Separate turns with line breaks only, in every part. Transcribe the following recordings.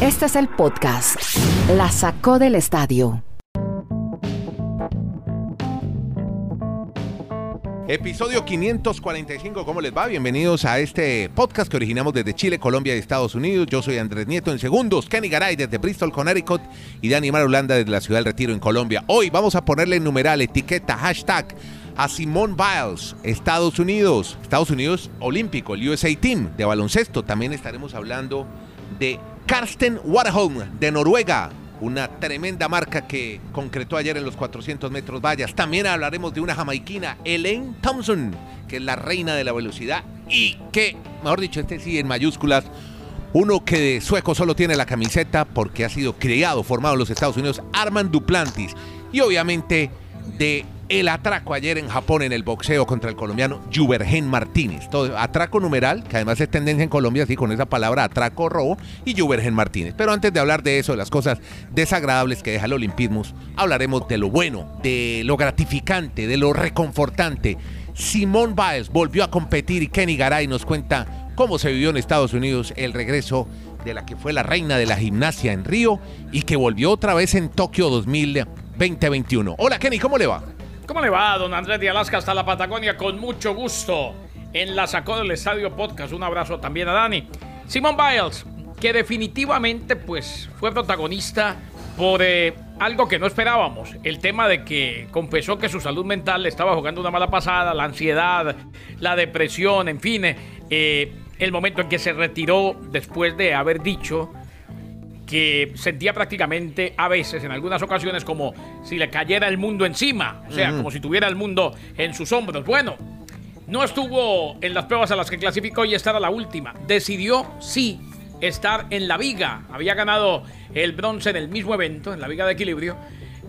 Este es el podcast. La sacó del estadio.
Episodio 545, ¿cómo les va? Bienvenidos a este podcast que originamos desde Chile, Colombia y Estados Unidos. Yo soy Andrés Nieto en segundos, Kenny Garay desde Bristol, Connecticut y Dani Marulanda desde la ciudad del Retiro en Colombia. Hoy vamos a ponerle numeral, etiqueta, hashtag a Simone Biles, Estados Unidos, Estados Unidos Olímpico, el USA Team de baloncesto. También estaremos hablando de Karsten Warholm de Noruega, una tremenda marca que concretó ayer en los 400 metros vallas. También hablaremos de una jamaiquina, Elaine Thompson, que es la reina de la velocidad y que, mejor dicho, este sí en mayúsculas, uno que de sueco solo tiene la camiseta porque ha sido criado, formado en los Estados Unidos, Armand Duplantis. Y obviamente de el atraco ayer en Japón en el boxeo contra el colombiano Juvergen Martínez. Todo, atraco numeral, que además es tendencia en Colombia, así con esa palabra atraco robo, y Juvergen Martínez. Pero antes de hablar de eso, de las cosas desagradables que deja el olimpismo, hablaremos de lo bueno, de lo gratificante, de lo reconfortante. Simón Biles volvió a competir y Kenny Garay nos cuenta cómo se vivió en Estados Unidos el regreso de la que fue la reina de la gimnasia en Río y que volvió otra vez en Tokio 2021. Hola Kenny, ¿cómo le va?
¿Cómo le va, don Andrés de Alaska hasta la Patagonia? Con mucho gusto. En la sacó del Estadio Podcast. Un abrazo también a Dani. Simon Biles, que definitivamente pues fue protagonista por eh, algo que no esperábamos. El tema de que confesó que su salud mental le estaba jugando una mala pasada, la ansiedad, la depresión, en fin. Eh, el momento en que se retiró después de haber dicho que sentía prácticamente a veces, en algunas ocasiones, como si le cayera el mundo encima, o sea, como si tuviera el mundo en sus hombros. Bueno, no estuvo en las pruebas a las que clasificó y esta era la última. Decidió, sí, estar en la viga. Había ganado el bronce en el mismo evento, en la viga de equilibrio,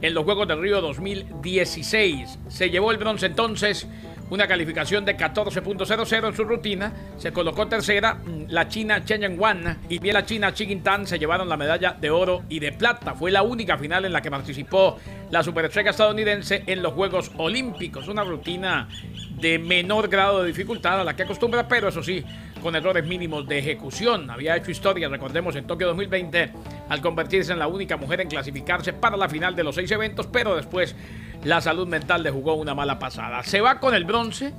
en los Juegos del Río 2016. Se llevó el bronce entonces una calificación de 14.00 en su rutina. Se colocó tercera mm, la china Chen Wan y bien la china Chi Tan se llevaron la medalla de oro y de plata. Fue la única final en la que participó la superestrella estadounidense en los Juegos Olímpicos. Una rutina de menor grado de dificultad a la que acostumbra, pero eso sí, con errores mínimos de ejecución. Había hecho historia, recordemos, en Tokio 2020 al convertirse en la única mujer en clasificarse para la final de los seis eventos, pero después la salud mental le jugó una mala pasada. Se va con el bronce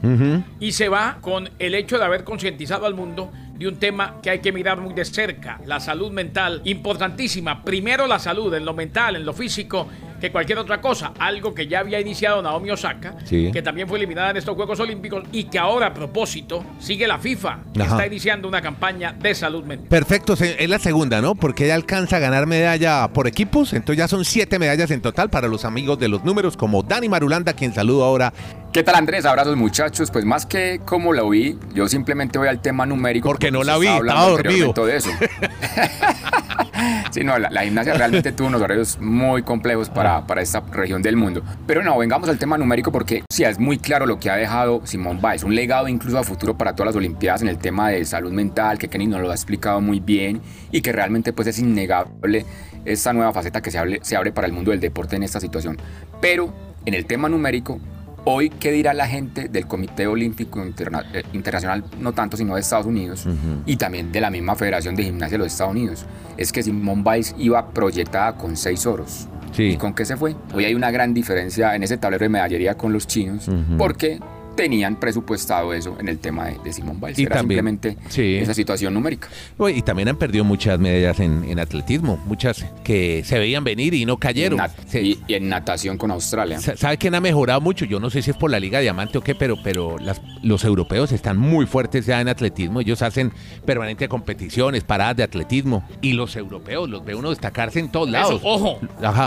y se va con el hecho de haber concientizado al mundo de un tema que hay que mirar muy de cerca, la salud mental, importantísima. Primero la salud, en lo mental, en lo físico, que cualquier otra cosa. Algo que ya había iniciado Naomi Osaka, que también fue eliminada en estos Juegos Olímpicos y que ahora a propósito sigue la FIFA, que está iniciando una campaña de salud mental.
Perfecto, es la segunda, ¿no? Porque ella alcanza a ganar medalla por equipos, entonces ya son siete medallas en total para los amigos de los números, como Dani Marulanda, quien saludo ahora.
¿Qué tal Andrés? Abrazos muchachos. Pues más que como lo vi, yo simplemente voy al tema numérico.
Porque no la vi, estaba dormido.
De eso. sí, no, la, gimnasia realmente tuvo unos horarios muy complejos para, para, esta región del mundo. Pero no, vengamos al tema numérico porque sí, es muy claro lo que ha dejado Simón Biles, un legado incluso a futuro para todas las Olimpiadas en el tema de salud mental, que Kenny nos lo ha explicado muy bien y que realmente pues es innegable esta nueva faceta que se, se abre para el mundo del deporte en esta situación. Pero en el tema numérico, Hoy, ¿qué dirá la gente del Comité Olímpico eh, Internacional, no tanto sino de Estados Unidos, y también de la misma Federación de Gimnasia de los Estados Unidos? Es que Simone Biles iba proyectada con seis oros. ¿Y con qué se fue? Hoy hay una gran diferencia en ese tablero de medallería con los chinos, porque tenían presupuestado eso en el tema de, Simón Biles. Y Era simplemente esa situación numérica.
Y también han perdido muchas medallas en, atletismo, muchas que se veían venir y no cayeron.
y, en natación con Australia.
¿Sabe quién ha mejorado mucho? Yo no sé si es por la Liga Diamante o qué, pero, pero los europeos están muy fuertes ya en atletismo. Ellos hacen permanentes competiciones, paradas de atletismo. Y los europeos los ve uno destacarse en todos lados.
ojo,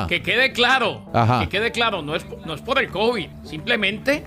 que quede claro, que quede claro, no es, no es por el COVID, simplemente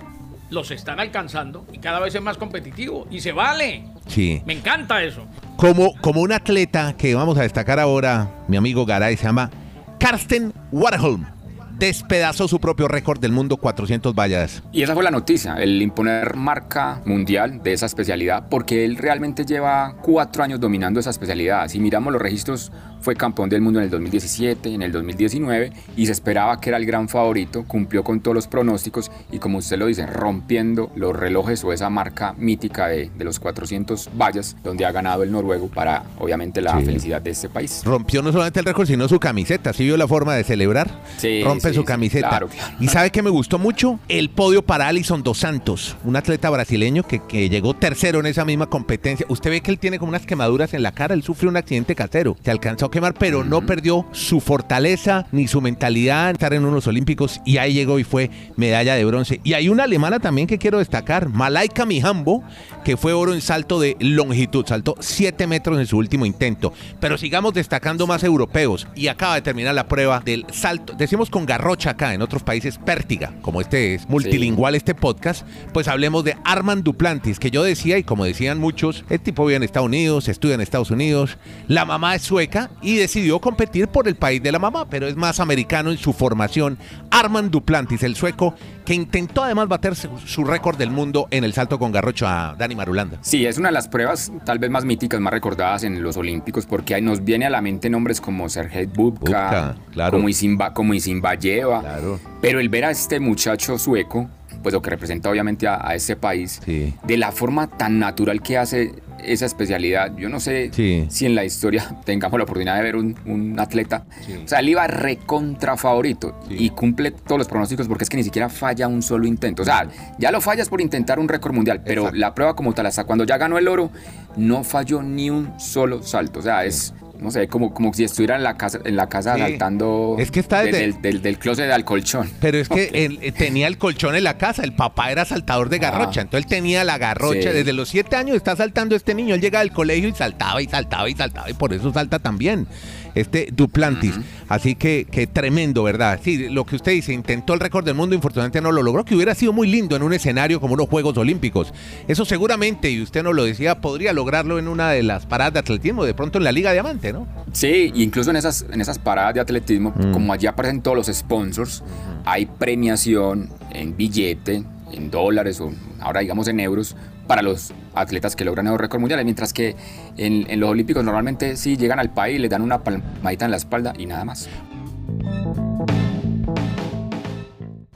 los están alcanzando y cada vez es más competitivo. Y se vale.
Sí.
Me encanta eso.
Como, como un atleta que vamos a destacar ahora, mi amigo Garay, se llama Karsten Warholm despedazó su propio récord del mundo 400 vallas.
Y esa fue la noticia, el imponer marca mundial de esa especialidad, porque él realmente lleva cuatro años dominando esa especialidad. Si miramos los registros, fue campeón del mundo en el 2017, en el 2019, y se esperaba que era el gran favorito, cumplió con todos los pronósticos y como usted lo dice, rompiendo los relojes o esa marca mítica de, de los 400 vallas, donde ha ganado el noruego para obviamente la
Sí.
felicidad de este país.
Rompió no solamente el récord, sino su camiseta. ¿Sí vio la forma de celebrar?
Sí,
Rompe
sí,
su camiseta.
claro, claro.
Y sabe que me gustó mucho el podio para Alison Dos Santos, un atleta brasileño que, que llegó tercero en esa misma competencia. Usted ve que él tiene como unas quemaduras en la cara. Él sufrió un accidente casero. Se alcanzó a quemar, pero no perdió su fortaleza ni su mentalidad en estar en unos olímpicos. Y ahí llegó y fue medalla de bronce. Y hay una alemana también que quiero destacar, Malaika Mihambo, que fue oro en salto de longitud. Saltó 7 metros en su último intento. Pero sigamos destacando más europeos. Y acaba de terminar la prueba del salto. Decimos con garrocha acá, en otros países pértiga. Como este es multilingüal este podcast, pues hablemos de Armand Duplantis, que yo decía, y como decían muchos, el tipo vive en Estados Unidos, estudia en Estados Unidos, la mamá es sueca y decidió competir por el país de la mamá, pero es más americano en su formación. Armand Duplantis, el sueco, que intentó además bater su, récord del mundo en el salto con garrocho a Dani Marulanda.
Sí, es una de las pruebas tal vez más míticas, más recordadas en los Olímpicos, porque ahí nos viene a la mente nombres como Sergei Bubka,
Bubka, claro.
como Isimba, como Isimbayeva.
Claro.
Pero el ver a este muchacho sueco, pues lo que representa obviamente a, a este país,
Sí.
de la forma tan natural que hace esa especialidad, yo no sé
Sí.
si en la historia tengamos la oportunidad de ver un, un atleta,
Sí.
o sea, él iba recontra favorito
Sí.
y cumple todos los pronósticos porque es que ni siquiera falla un solo intento, o sea, ya lo fallas por intentar un récord mundial, pero
Exacto.
la prueba como tal, hasta cuando ya ganó el oro, no falló ni un solo salto, o sea, es... No sé, como, como si estuviera en la casa, en la casa
Sí.
saltando
Es que está
de-
desde-
del, del, del closet al colchón.
Pero es que él, eh, tenía el colchón en la casa, el papá era saltador de garrocha,
Ah.
entonces él tenía la garrocha,
Sí.
desde los siete años está saltando este niño, él llega al colegio y saltaba y saltaba y saltaba y por eso salta también este Duplantis. Así que, que tremendo, ¿verdad? Sí, lo que usted dice, intentó el récord del mundo, infortunadamente no lo logró, que hubiera sido muy lindo en un escenario como unos Juegos Olímpicos. Eso seguramente, y usted nos lo decía, podría lograrlo en una de las paradas de atletismo, de pronto en la Liga Diamante, ¿no?
Sí, incluso en esas, en esas paradas de atletismo,
Mm.
como allí aparecen todos los sponsors, hay premiación en billete, en dólares o ahora digamos en euros para los atletas que logran nuevos récords mundiales, mientras que en, en los Olímpicos normalmente sí llegan al país, les dan una palmadita en la espalda y nada más.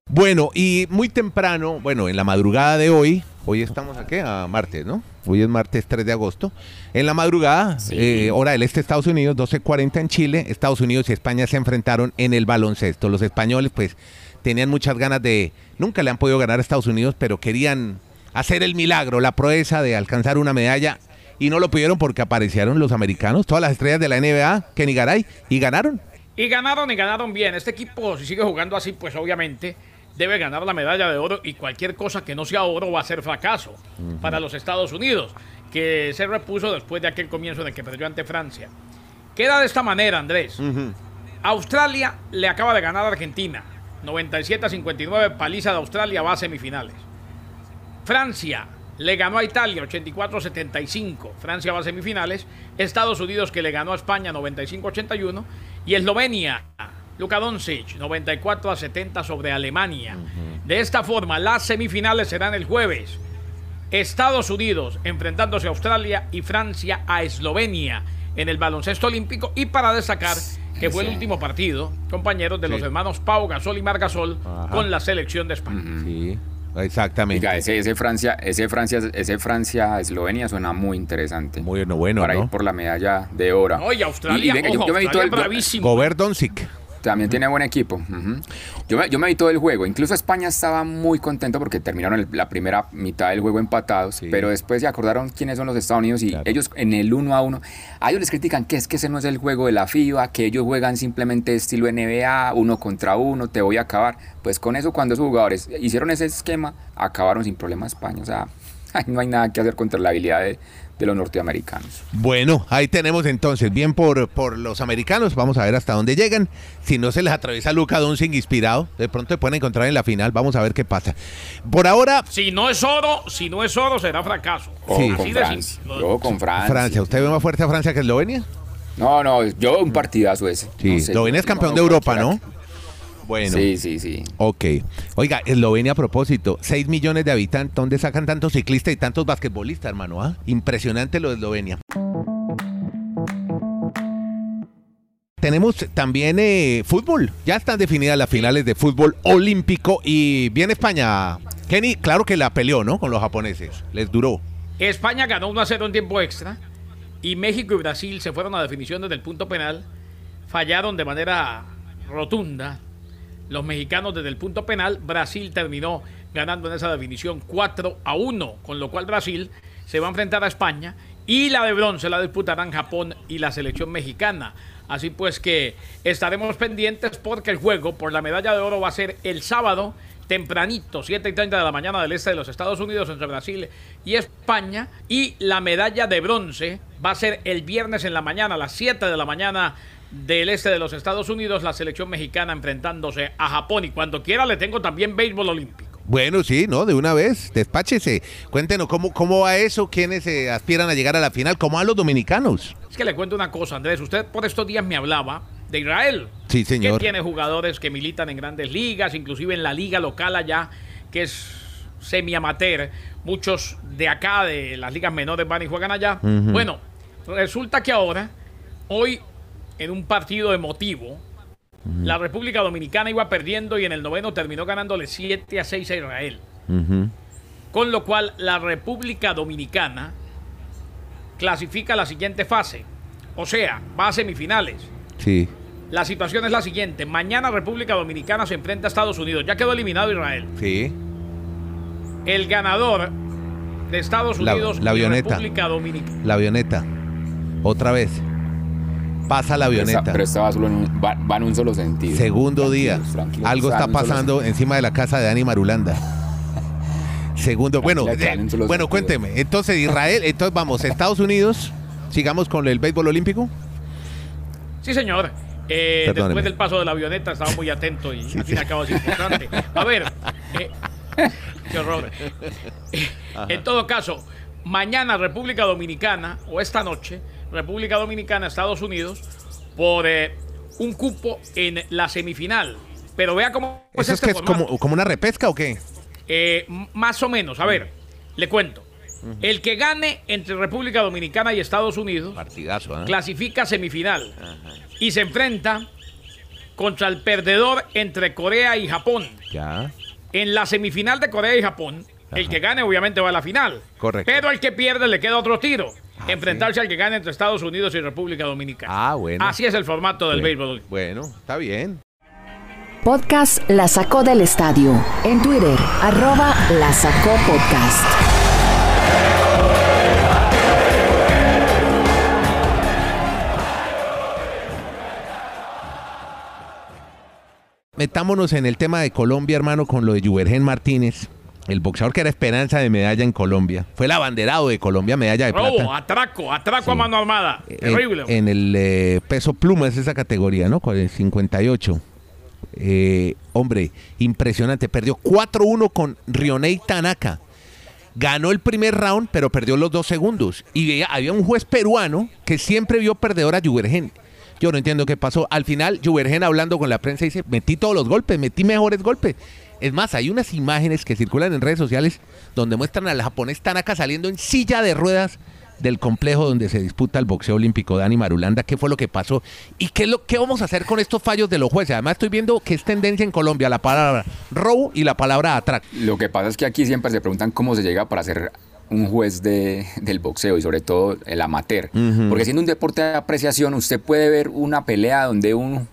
Bueno, y muy temprano, bueno, en la madrugada de hoy, hoy estamos aquí a martes, ¿no? Hoy es martes 3 de agosto. En la madrugada,
Sí.
eh, hora del este de Estados Unidos, 12.40 en Chile, Estados Unidos y España se enfrentaron en el baloncesto. Los españoles, pues, tenían muchas ganas de, nunca le han podido ganar a Estados Unidos, pero querían hacer el milagro, la proeza de alcanzar una medalla. Y no lo pudieron porque aparecieron los americanos, todas las estrellas de la NBA, Kenny Garay, y ganaron.
Y ganaron y ganaron bien. Este equipo, si sigue jugando así, pues obviamente debe ganar la medalla de oro y cualquier cosa que no sea oro va a ser fracaso para los Estados Unidos, que se repuso después de aquel comienzo en el que perdió ante Francia. Queda de esta manera, Andrés. Australia le acaba de ganar a Argentina. 97 a 59, paliza de Australia, va a semifinales. Francia le ganó a Italia 84 a 75, Francia va a semifinales. Estados Unidos que le ganó a España 95 a 81 y Eslovenia, Luka Doncic 94 a 70 sobre Alemania. De esta forma, las semifinales serán el jueves. Estados Unidos enfrentándose a Australia y Francia a Eslovenia en el baloncesto olímpico y para destacar que fue el último partido, compañeros de los hermanos Pau Gasol y Margasol
Ajá.
con la selección de España.
Sí, exactamente.
Oiga, ese, ese Francia, ese Francia, ese Francia Eslovenia suena muy interesante.
Muy bueno, bueno,
para
¿no?
ir por la medalla de oro.
Oye, Australia,
Y- y venga, yo-
ojo,
yo me todo el-
bravísimo.
Gobert Doncic.
También tiene buen equipo. yo, me, yo me vi todo el juego. Incluso España estaba muy contento porque terminaron el- la primera mitad del juego empatados.
Sí.
Pero después se acordaron quiénes son los Estados Unidos y
Claro.
ellos en el uno a uno. A ellos les critican que es que ese no es el juego de la FIBA, que ellos juegan simplemente estilo NBA, uno contra uno, te voy a acabar. Pues con eso, cuando esos jugadores hicieron ese esquema, acabaron sin problema España. O sea, no hay nada que hacer contra la habilidad de, de los norteamericanos.
Bueno, ahí tenemos entonces, bien por, por los americanos, vamos a ver hasta dónde llegan. Si no se les atraviesa Luca Doncic inspirado, de pronto se pueden encontrar en la final, vamos a ver qué pasa. Por ahora,
Si no es oro, si no es oro, será fracaso.
Ojo
Sí.
con
Así de
Francia. Yo con Francia.
Francia, ¿usted ve más fuerte a Francia que Eslovenia?
No, no, yo un partidazo ese.
Sí,
No sé,
Eslovenia es campeón
no,
de Europa, ¿no? Bueno.
Sí, sí, sí.
Ok. Oiga, Eslovenia a propósito, 6 millones de habitantes, ¿dónde sacan tantos ciclistas y tantos basquetbolistas, hermano? ah? Impresionante lo de Eslovenia. Tenemos también eh, fútbol. Ya están definidas las finales de fútbol olímpico y viene España. Kenny, claro que la peleó, ¿no? Con los japoneses. Les duró.
España ganó 1 a 0 en tiempo extra y México y Brasil se fueron a definición desde el punto penal. Fallaron de manera rotunda los mexicanos desde el punto penal. Brasil terminó ganando en esa definición 4 a 1, con lo cual Brasil se va a enfrentar a España y la de bronce la disputarán Japón y la selección mexicana. Así pues que estaremos pendientes porque el juego por la medalla de oro va a ser el sábado tempranito, 7 y 30 de la mañana del este de los Estados Unidos entre Brasil y España. Y la medalla de bronce va a ser el viernes en la mañana, a las 7 de la mañana del este de los Estados Unidos, la selección mexicana enfrentándose a Japón. Y cuando quiera le tengo también béisbol olímpico.
Bueno, sí, ¿no? De una vez, despáchese. Cuéntenos cómo, cómo va eso, quiénes eh, aspiran a llegar a la final, cómo van los dominicanos.
Es que le cuento una cosa, Andrés. Usted por estos días me hablaba de Israel.
Sí, señor.
Que tiene jugadores que militan en grandes ligas, inclusive en la liga local allá, que es semi-amateur. Muchos de acá, de las ligas menores, van y juegan allá. Bueno, resulta que ahora, hoy, en un partido emotivo, la República Dominicana iba perdiendo y en el noveno terminó ganándole 7 a 6 a Israel. Con lo cual, la República Dominicana clasifica a la siguiente fase. O sea, va a semifinales.
Sí.
La situación es la siguiente. Mañana República Dominicana se enfrenta a Estados Unidos. Ya quedó eliminado Israel.
Sí.
El ganador de Estados
La-
Unidos
la
y
avioneta.
República Dominicana.
La avioneta. Otra vez. Pasa la
Pero esta-
avioneta.
Pero esta va, solo en un, va, va en un solo sentido.
Segundo día.
Tranquilos,
Algo está pasando encima de la casa de Dani Marulanda. Segundo, bueno, eh, bueno,
sentido.
cuénteme. Entonces, Israel, entonces vamos, Estados Unidos, sigamos con el béisbol olímpico.
Sí, señor. Eh, después del paso de la avioneta estaba muy atento y al fin y al cabo es importante. A ver, eh, qué horror. Eh, en todo caso, mañana República Dominicana, o esta noche, República Dominicana, Estados Unidos, por eh, un cupo en la semifinal. Pero vea cómo es
¿Eso es
este
que es como, como una repesca o qué?
Eh, más o menos, a ver, le cuento. El que gane entre República Dominicana y Estados Unidos
Partidazo, ¿ah?
clasifica semifinal y se enfrenta contra el perdedor entre Corea y Japón.
Ya.
En la semifinal de Corea y Japón, el que gane obviamente va a la final.
Correcto.
Pero el que pierde le queda otro tiro.
Ah,
enfrentarse al que gane entre Estados Unidos y República Dominicana.
Ah, bueno.
Así es el formato del béisbol.
Bueno, está bien.
Podcast La Sacó del Estadio. En Twitter, arroba La Sacó Podcast.
Metámonos en el tema de Colombia, hermano, con lo de Juvergen Martínez, el boxeador que era esperanza de medalla en Colombia. Fue el abanderado de Colombia, medalla de
Robo,
plata.
atraco, atraco a mano armada.
En,
Terrible.
en el eh, peso pluma es esa categoría, ¿no? Con el 58. Eh, hombre, impresionante. Perdió 4-1 con Rionei Tanaka. Ganó el primer round, pero perdió los dos segundos. Y había un juez peruano que siempre vio perdedor a Juvergen. Yo no entiendo qué pasó. Al final, Juvergen hablando con la prensa dice, metí todos los golpes, metí mejores golpes. Es más, hay unas imágenes que circulan en redes sociales donde muestran al japonés Tanaka saliendo en silla de ruedas del complejo donde se disputa el boxeo olímpico Dani Marulanda, qué fue lo que pasó y qué, es lo, qué vamos a hacer con estos fallos de los jueces. Además estoy viendo que es tendencia en Colombia la palabra robo y la palabra atraco.
Lo que pasa es que aquí siempre se preguntan cómo se llega para ser un juez de, del boxeo y sobre todo el amateur. Porque siendo un deporte de apreciación, usted puede ver una pelea donde un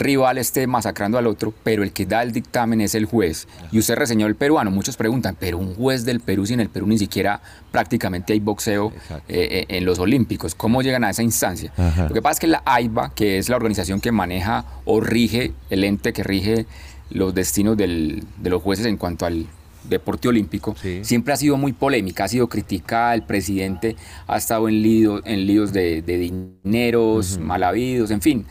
rival esté masacrando al otro, pero el que da el dictamen es el juez. Y usted reseñó el peruano. Muchos preguntan, pero un juez del Perú, si en el Perú ni siquiera prácticamente hay boxeo eh, eh, en los Olímpicos, ¿cómo llegan a esa instancia?
Ajá.
Lo que pasa es que la AIBA, que es la organización que maneja o rige, el ente que rige los destinos del- de los jueces en cuanto al deporte olímpico,
Sí.
siempre ha sido muy polémica, ha sido criticada, el presidente ha estado en líos, en líos de, de dineros, mal habidos, en fin.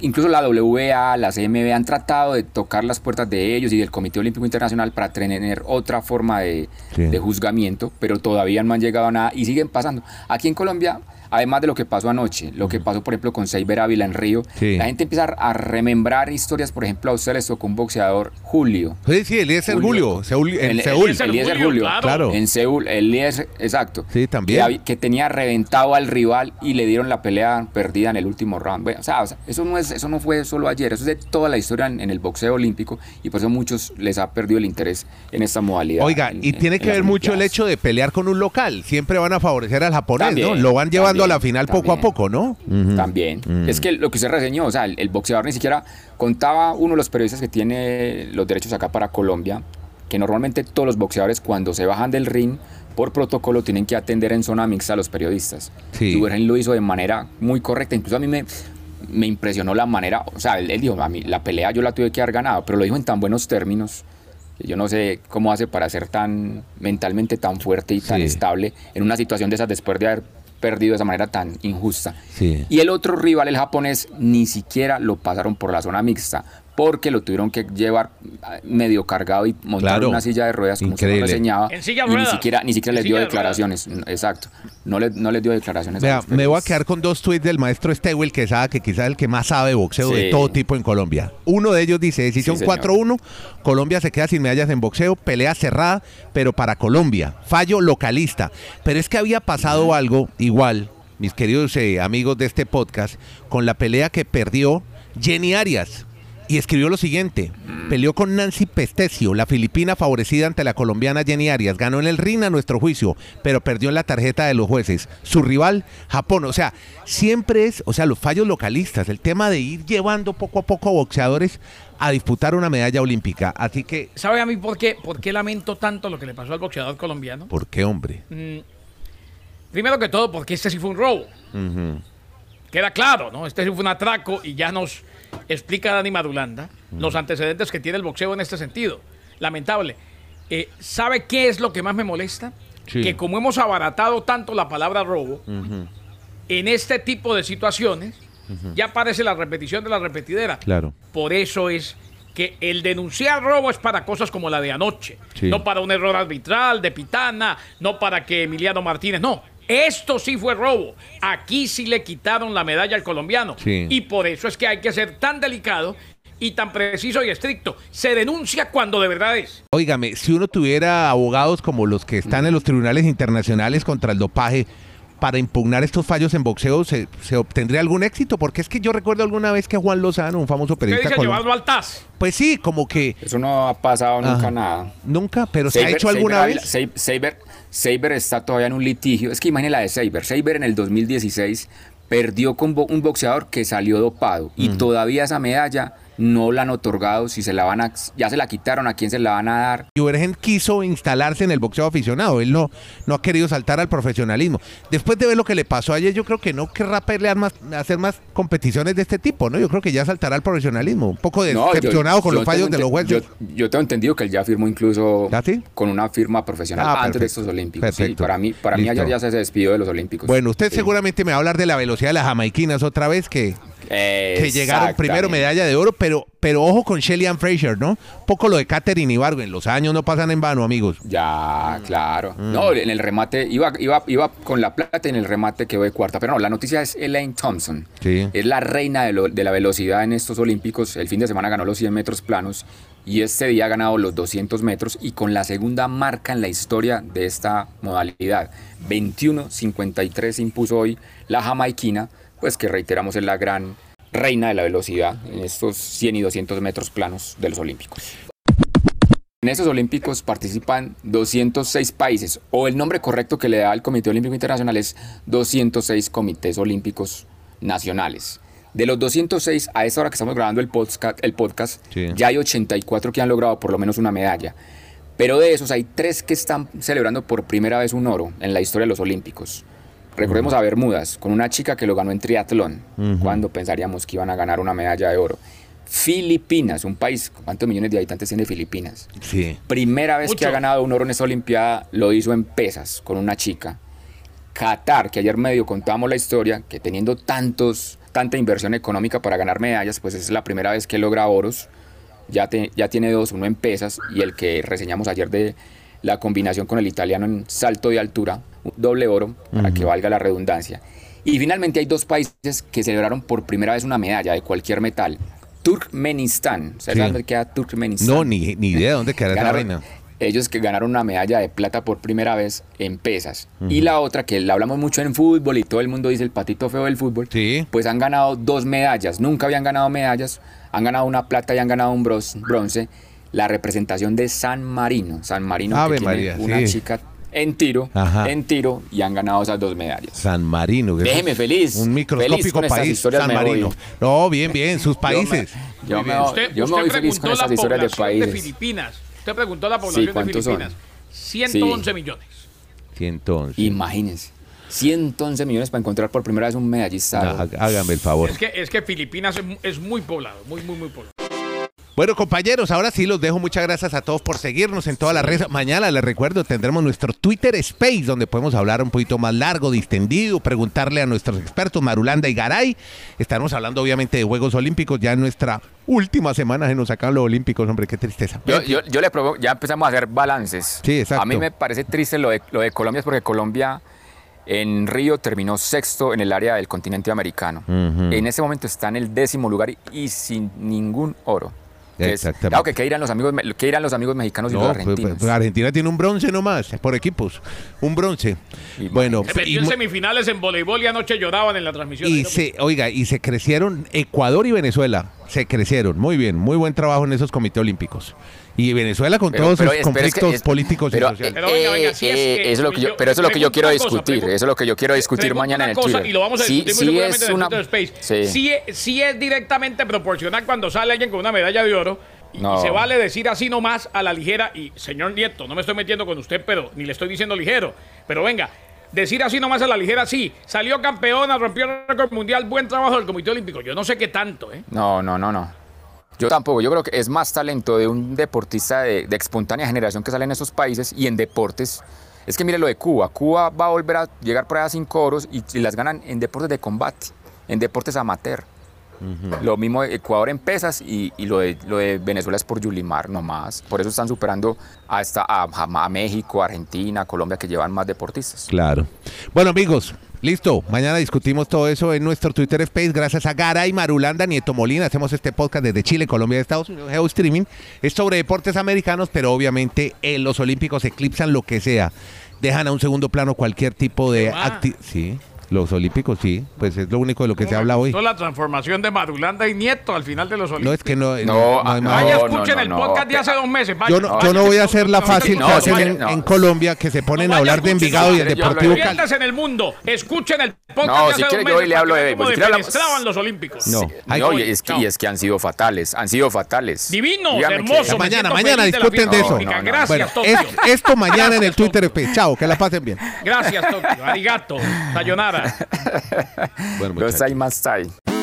Incluso la WBA, la CMB han tratado de tocar las puertas de ellos y del Comité Olímpico Internacional para tener otra forma de,
Sí.
de juzgamiento, pero todavía no han llegado a nada y siguen pasando. Aquí en Colombia además de lo que pasó anoche, lo que pasó, por ejemplo, con Seiber Ávila en Río,
Sí.
la gente empieza a remembrar historias, por ejemplo, a ustedes les tocó un boxeador, Julio.
Sí, sí, Eliezer Julio, Seúl, en
El-
Seúl.
Eliezer
Eliezer
Julio,
Julio,
claro.
En Seúl, Eliezer, exacto.
Sí, también.
Que, tenía reventado al rival y le dieron la pelea perdida en el último round. Bueno, o sea, o sea, eso, no es, eso no fue solo ayer, eso es de toda la historia en, en el boxeo olímpico y por eso muchos les ha perdido el interés en esta modalidad.
Oiga,
en-
y
en-
tiene
en
que ver mucho el hecho de pelear con un local. Siempre van a favorecer al japonés, ¿no?
También,
Lo van llevando a la
también,
final poco a
también.
poco, ¿no? Ujú.
También.
Mm.
Es que lo que usted reseñó, o sea, el, el boxeador ni siquiera contaba uno de los periodistas que tiene los derechos acá para Colombia, que normalmente todos los boxeadores cuando se bajan del ring por protocolo tienen que atender en zona mixta a los periodistas.
Sí.
Y Wergen lo hizo de manera muy correcta, incluso a mí me, me impresionó la manera, o sea, él, él dijo, a mí la pelea yo la tuve que haber ganado, pero lo dijo en tan buenos términos. que Yo no sé cómo hace para ser tan mentalmente tan fuerte y tan
Sí.
estable en una situación de esas después de haber perdido de esa manera tan injusta.
Sí.
Y el otro rival, el japonés, ni siquiera lo pasaron por la zona mixta, porque lo tuvieron que llevar ah, medio cargado y montar
Claro.
una silla de ruedas, como se
Increíble.
nos reseñaba.
En silla de
y ni siquiera, ni siquiera les dio
de
declaraciones. Exacto. No, le, no les dio declaraciones.
Vea, me voy a quedar con dos tweets del maestro Stewell Quesada, que quizás es el que más sabe de boxeo de todo tipo en Colombia. Uno de ellos dice, decisión
Sí, señor.
4-1, Colombia se queda sin medallas en boxeo, pelea cerrada, pero para Colombia, fallo localista. Pero es que había pasado algo igual, mis queridos eh, amigos de este podcast, con la pelea que perdió Jenny Arias. Y escribió lo siguiente, peleó con Nancy Pestecio, la filipina favorecida ante la colombiana Jenny Arias, ganó en el ring a nuestro juicio, pero perdió en la tarjeta de los jueces. Su rival, Japón, o sea, siempre es, o sea, los fallos localistas, el tema de ir llevando poco a poco a boxeadores a disputar una medalla olímpica. Así que,
¿Sabe a mí por qué, por qué lamento tanto lo que le pasó al boxeador colombiano?
¿por qué, hombre?
Mm, Primero que todo, porque este sí fue un robo. Queda claro, ¿no? Este sí fue un atraco y ya nos explica Dani Madulanda los antecedentes que tiene el boxeo en este sentido. Lamentable. Eh, ¿Sabe qué es lo que más me molesta?
Sí.
Que como hemos abaratado tanto la palabra robo, en este tipo de situaciones ya aparece la repetición de la repetidera.
Claro.
Por eso es que el denunciar robo es para cosas como la de anoche,
Sí.
no para un error arbitral de Pitana, no para que Emiliano Martínez, no. Esto sí fue robo. Aquí sí le quitaron la medalla al colombiano.
Sí.
Y por eso es que hay que ser tan delicado y tan preciso y estricto. Se denuncia cuando de verdad es.
Óigame, si uno tuviera abogados como los que están en los tribunales internacionales contra el dopaje para impugnar estos fallos en boxeo, ¿se, se obtendría algún éxito? Porque es que yo recuerdo alguna vez que Juan Lozano, un famoso
¿Qué
periodista
dice
colombiano,
llevarlo al TAS?
pues sí, como que
Eso no ha pasado nunca
Ajá.
nada.
nunca, pero se ha hecho alguna
Saber
vez.
Saber- Saber, está todavía en un litigio. Es que imagine la de Saber. Saber en el 2016 perdió con un boxeador que salió dopado y todavía esa medalla no la han otorgado. Si se la van a, ya se la quitaron, ¿a quién se la van a dar?
Juergen quiso instalarse en el boxeo aficionado, él no, no ha querido saltar al profesionalismo. Después de ver lo que le pasó ayer, yo creo que no querrá pelear más, hacer más competiciones de este tipo, ¿no? Yo creo que ya saltará al profesionalismo, un poco
No, yo-
decepcionado con
yo
los fallos de los jueces.
Yo, yo tengo entendido que él ya firmó incluso
¿Ah, sí?
con una firma profesional
Ah,
antes de estos Olímpicos. Sí, para mí, para mí ayer ya se despidió de los Olímpicos.
Bueno, usted
Sí.
seguramente me va a hablar de la velocidad de las jamaiquinas otra vez, que, que llegaron primero medalla de oro, pero, pero ojo con Shelly Ann Fraser, ¿no? Poco lo de Katherine Ibargo, en los años no pasan en vano, amigos.
Ya, claro.
Mm.
No, en el remate, iba, iba, iba con la plata y en el remate quedó de cuarta. Pero no, la noticia es Elaine Thompson.
Sí.
Es la reina de, lo- de la velocidad en estos Olímpicos. El fin de semana ganó los 100 metros planos y este día ha ganado los 200 metros y con la segunda marca en la historia de esta modalidad. 21.53 impuso hoy la jamaiquina, pues que reiteramos es la gran reina de la velocidad en estos 100 y 200 metros planos de los Olímpicos. En estos Olímpicos participan 206 países, o el nombre correcto que le da el Comité Olímpico Internacional es 206 comités olímpicos nacionales. De los 206, a esta hora que estamos grabando el podcast, el podcast
Sí.
ya hay 84 que han logrado por lo menos una medalla. Pero de esos hay tres que están celebrando por primera vez un oro en la historia de los Olímpicos. Recordemos a Bermudas, con una chica que lo ganó en triatlón, cuando pensaríamos que iban a ganar una medalla de oro. Filipinas, un país, ¿cuántos millones de habitantes tiene Filipinas?
Sí.
Primera vez que ha ganado un oro en esta Olimpiada lo hizo en pesas con una chica. Qatar, que ayer medio contamos la historia, que teniendo tantos, tanta inversión económica para ganar medallas, pues es la primera vez que logra oros. Ya, te- ya tiene dos, uno en pesas y el que reseñamos ayer de la combinación con el italiano en salto de altura, doble oro, para que valga la redundancia. Y finalmente hay dos países que celebraron por primera vez una medalla de cualquier metal. Turkmenistán. ¿Sabes
Sí.
dónde queda Turkmenistán?
No, ni, ni idea de dónde quedará esa vaina.
ellos que ganaron una medalla de plata por primera vez en pesas. Y la otra, que la hablamos mucho en fútbol y todo el mundo dice el patito feo del fútbol,
Sí.
pues han ganado dos medallas. Nunca habían ganado medallas. Han ganado una plata y han ganado un bronce. La representación de San Marino. San Marino
Ave
que tiene
María,
una
sí.
chica en tiro,
Ajá.
en tiro y han ganado esas dos medallas.
San Marino. que
Déjeme feliz,
Un
feliz
microscópico
estas
país,
historias
San
voy.
Marino. No, bien, bien, sus países.
Yo me,
bien.
voy-
Usted,
yo me
usted
voy feliz con
la
historias de
población de,
países.
Filipinas. Usted preguntó la población de
¿cuántos son?
Filipinas. 111 millones.
111.
Imagínense. 111 millones para encontrar por primera vez un medallista.
No, há- hágame el favor.
Es que, es que Filipinas es muy poblado, muy, muy, muy poblado.
Bueno, compañeros, ahora sí los dejo. Muchas gracias a todos por seguirnos en todas las redes. Mañana, les recuerdo, tendremos nuestro Twitter Space, donde podemos hablar un poquito más largo, distendido, preguntarle a nuestros expertos, Marulanda y Garay. Estaremos hablando, obviamente, de Juegos Olímpicos. Ya en nuestra última semana se nos sacan los Olímpicos, hombre, qué tristeza.
Yo, yo, yo le propongo, ya empezamos a hacer balances.
Sí, exacto.
A mí me parece triste lo de, lo de Colombia, es porque Colombia en Río terminó sexto en el área del continente americano.
Ujú.
En ese momento está en el décimo lugar y sin ningún oro. Es-
Exactamente.
claro que qué dirán los amigos, qué dirán los amigos mexicanos y
No,
los
pues,
argentinos.
pues, Argentina tiene un bronce nomás, por equipos. Un bronce.
Y-
Bueno,
Se metió
y,
en semifinales en voleibol y anoche lloraban en la transmisión.
y se, oiga, y se crecieron Ecuador y Venezuela. Se crecieron. Muy bien, muy buen trabajo en esos comités olímpicos. Y Venezuela con
Pero-
todos
pero
sus
pero es que
conflictos
es-
políticos
pero,
y sociales.
Pero
eh, eso es lo que yo,
yo-
pero eso es lo que yo quiero
una cosa,
discutir.
pregun-
Eso es lo que yo quiero discutir mañana en el
una cosa,
Twitter.
Y lo vamos a
Sí-
discutir
sí es
seguramente en
una-
el Space.
sí.
Sí, es- sí es directamente proporcional cuando sale alguien con una medalla de oro. Y
No.
se vale decir así nomás a la ligera. Y señor Nieto, no me estoy metiendo con usted, pero ni le estoy diciendo ligero. Pero venga, decir así nomás a la ligera, sí. Salió campeona, rompió el récord mundial, buen trabajo del Comité Olímpico. Yo no sé qué tanto, ¿eh?
No, no, no, no. Yo tampoco. Yo creo que es más talento de un deportista de, de espontánea generación que sale en esos países y en deportes. Es que mire lo de Cuba. Cuba va a volver a llegar por allá a cinco oros y, y las ganan en deportes de combate, en deportes amateur. Lo mismo de Ecuador en pesas y, y lo, de, lo de Venezuela es por Yulimar nomás. Por eso están superando a, esta, a, a México, Argentina, Colombia, que llevan más deportistas.
Claro. Bueno, amigos, listo. Mañana discutimos todo eso en nuestro Twitter Space. Gracias a Garay, Marulanda, Nieto Molina. Hacemos este podcast desde Chile, Colombia y Estados Unidos. Geo Streaming. Es sobre deportes americanos, pero obviamente en los Olímpicos eclipsan lo que sea. Dejan a un segundo plano cualquier tipo de actividad. Sí, los Olímpicos, sí. Pues es lo único de lo que se habla hoy.
Toda la transformación de Marulanda y Nieto al final de los Olímpicos.
No es que no.
No,
hay
ah,
más-
Vaya,
no,
escuchen
no,
el
no,
podcast de
no.
hace dos meses. vaya.
Yo no, yo
Vaya,
no voy a hacer la
no,
fácil
no,
que
no,
hacen
vaya,
en,
no.
en Colombia, que se ponen
No,
a
vaya,
hablar de
escuchen,
Envigado y el
yo hablo de-
Deportivo Cali.
Oriéntese en el mundo. Escuchen el podcast
No,
de
si
hace
quiere
dos
yo hoy
meses
le hablo de- pues, si quiere hablamos-
los olímpicos.
No. Hay-
No, y es, que, y es que han sido fatales, han sido fatales.
Divinos,
Dígame que-
hermosos. me
Mañana,
siento
mañana
feliz de la
discuten de
fiesta
eso.
olímpica.
No, no, no.
Gracias, Tokio.
es- esto mañana en el Twitter. Chao, que la pasen bien.
Gracias, Tokio. Arigato. Sayonara.
Bueno,
Los
muchachos.
hay más hay.